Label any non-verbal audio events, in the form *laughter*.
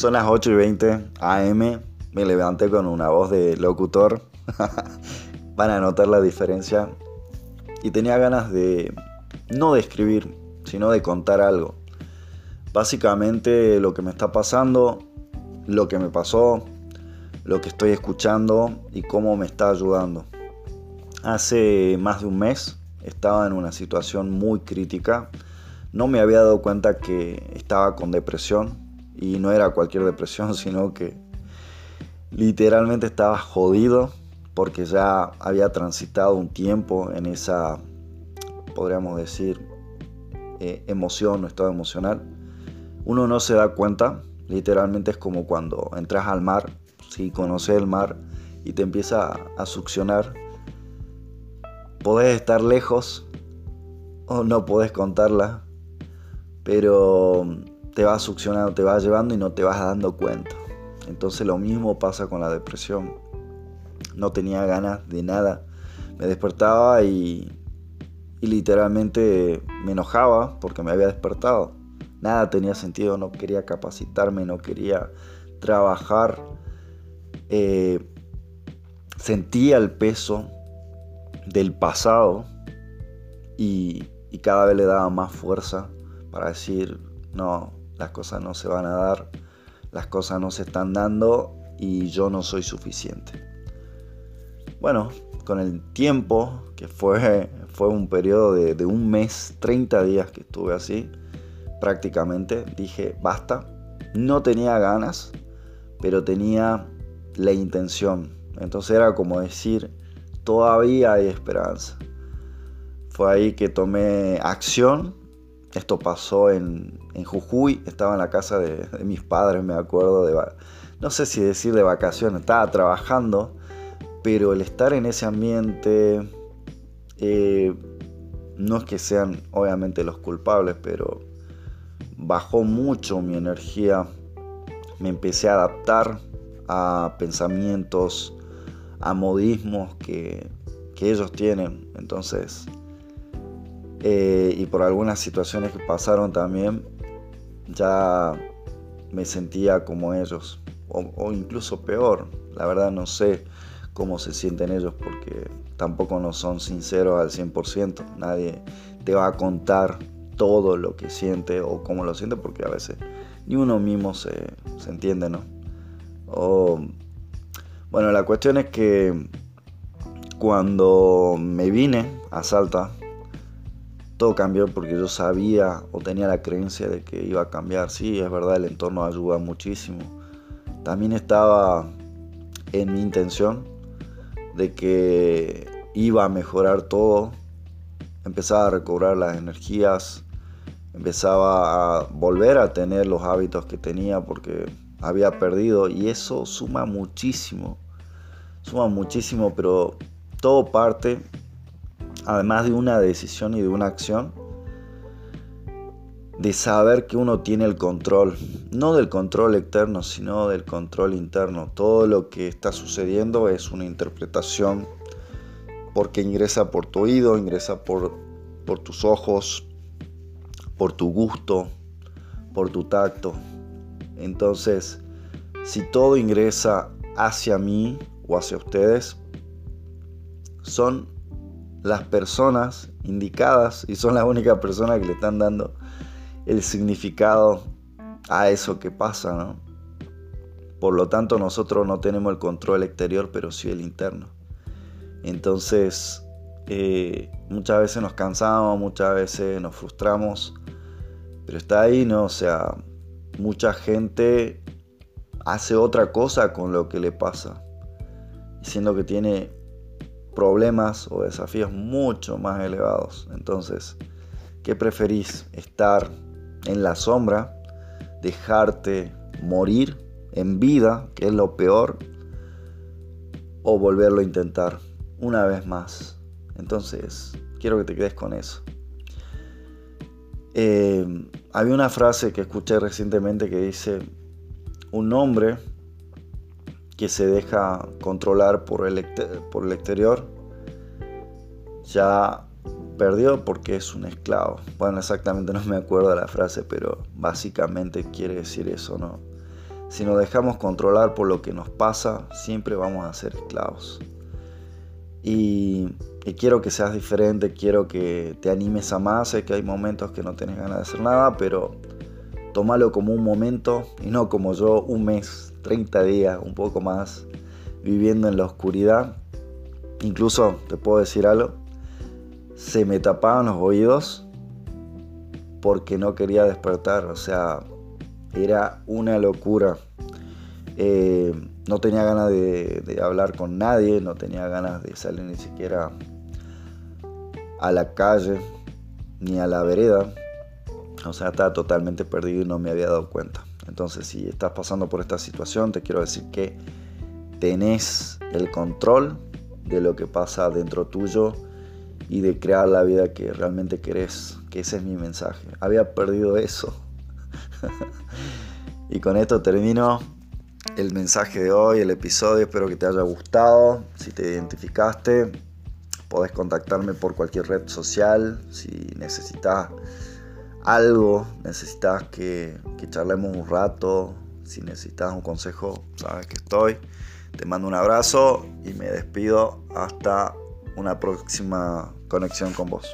Son las 8 y 20 AM. Me levanté con una voz de locutor. *laughs* Van a notar la diferencia. Y tenía ganas de no de escribir, sino de contar algo. Básicamente lo que me está pasando, lo que me pasó, lo que estoy escuchando y cómo me está ayudando. Hace más de un mes estaba en una situación muy crítica. No me había dado cuenta que estaba con depresión y no era cualquier depresión, sino que literalmente estaba jodido porque ya había transitado un tiempo en esa, podríamos decir, eh, emoción o estado emocional. Uno no se da cuenta, literalmente es como cuando entras al mar, si conoces el mar y te empieza a succionar podés estar lejos o no podés contarla, pero te va succionando, te va llevando y no te vas dando cuenta. Entonces lo mismo pasa con la depresión. No tenía ganas de nada. Me despertaba y, y literalmente me enojaba porque me había despertado. Nada tenía sentido, no quería capacitarme, no quería trabajar. Eh, sentía el peso del pasado y, cada vez le daba más fuerza para decir, no, las cosas no se van a dar, las cosas no se están dando y yo no soy suficiente. Bueno, con el tiempo, que fue, *laughs* fue un periodo de, de, un mes, 30 días que estuve así, prácticamente, dije, basta. No tenía ganas, pero tenía la intención. Entonces era como decir, todavía hay esperanza. Fue ahí que tomé acción. Esto pasó en, Jujuy, estaba en la casa de, mis padres, me acuerdo, de, no sé si decir de vacaciones, estaba trabajando, pero el estar en ese ambiente, eh, no es que sean obviamente los culpables, pero bajó mucho mi energía, me empecé a adaptar a pensamientos, a modismos que, ellos tienen. Entonces, eh, y por algunas situaciones que pasaron también, ya me sentía como ellos, o, incluso peor. La verdad no sé cómo se sienten ellos porque tampoco no son sinceros al 100%. Nadie te va a contar todo lo que siente o cómo lo siente porque a veces ni uno mismo se, se entiende, ¿no? O bueno, la cuestión es que cuando me vine a Salta, todo cambió porque yo sabía o tenía la creencia de que iba a cambiar. Sí, es verdad, el entorno ayuda muchísimo. También estaba en mi intención de que iba a mejorar todo. Empezaba a recobrar las energías, empezaba a volver a tener los hábitos que tenía porque había perdido y eso suma muchísimo, suma muchísimo, pero todo parte, además de una decisión y de una acción, de saber que uno tiene el control, no del control externo, sino del control interno. Todo lo que está sucediendo es una interpretación porque ingresa por tu oído, ingresa por, por tus ojos, por tu gusto, por tu tacto. Entonces, si todo ingresa hacia mí o hacia ustedes, son las personas indicadas y son las únicas personas que le están dando el significado a eso que pasa, ¿no? Por lo tanto, nosotros no tenemos el control exterior, pero sí el interno. Entonces, eh, muchas veces nos cansamos, muchas veces nos frustramos, pero está ahí, ¿no? O sea, mucha gente hace otra cosa con lo que le pasa, diciendo que tiene problemas o desafíos mucho más elevados. Entonces, ¿qué preferís? ¿Estar en la sombra? ¿Dejarte morir en vida, que es lo peor? ¿O volverlo a intentar una vez más? Entonces, quiero que te quedes con eso. Eh, había una frase que escuché recientemente que dice, un hombre que se deja controlar por el, por el exterior ya perdió porque es un esclavo. Bueno, exactamente no me acuerdo la frase, pero básicamente quiere decir eso, ¿no? Si nos dejamos controlar por lo que nos pasa, siempre vamos a ser esclavos. Y, quiero que seas diferente, quiero que te animes a más. Sé que hay momentos que no tienes ganas de hacer nada, pero tómalo como un momento y no como yo, un mes, 30 días, un poco más, viviendo en la oscuridad. Incluso te puedo decir algo, se me tapaban los oídos porque no quería despertar, o sea, era una locura. Eh, no tenía ganas de, hablar con nadie, no tenía ganas de salir ni siquiera a la calle ni a la vereda. O sea, estaba totalmente perdido y no me había dado cuenta. Entonces, si estás pasando por esta situación, te quiero decir que tenés el control de lo que pasa dentro tuyo y de crear la vida que realmente querés. Que ese es mi mensaje. Había perdido eso. *laughs* y con esto termino el mensaje de hoy, el episodio. Espero que te haya gustado. Si te identificaste, podés contactarme por cualquier red social. Si necesitas algo, necesitas que, charlemos un rato, si necesitas un consejo, sabes que estoy. Te mando un abrazo y me despido hasta una próxima conexión con vos.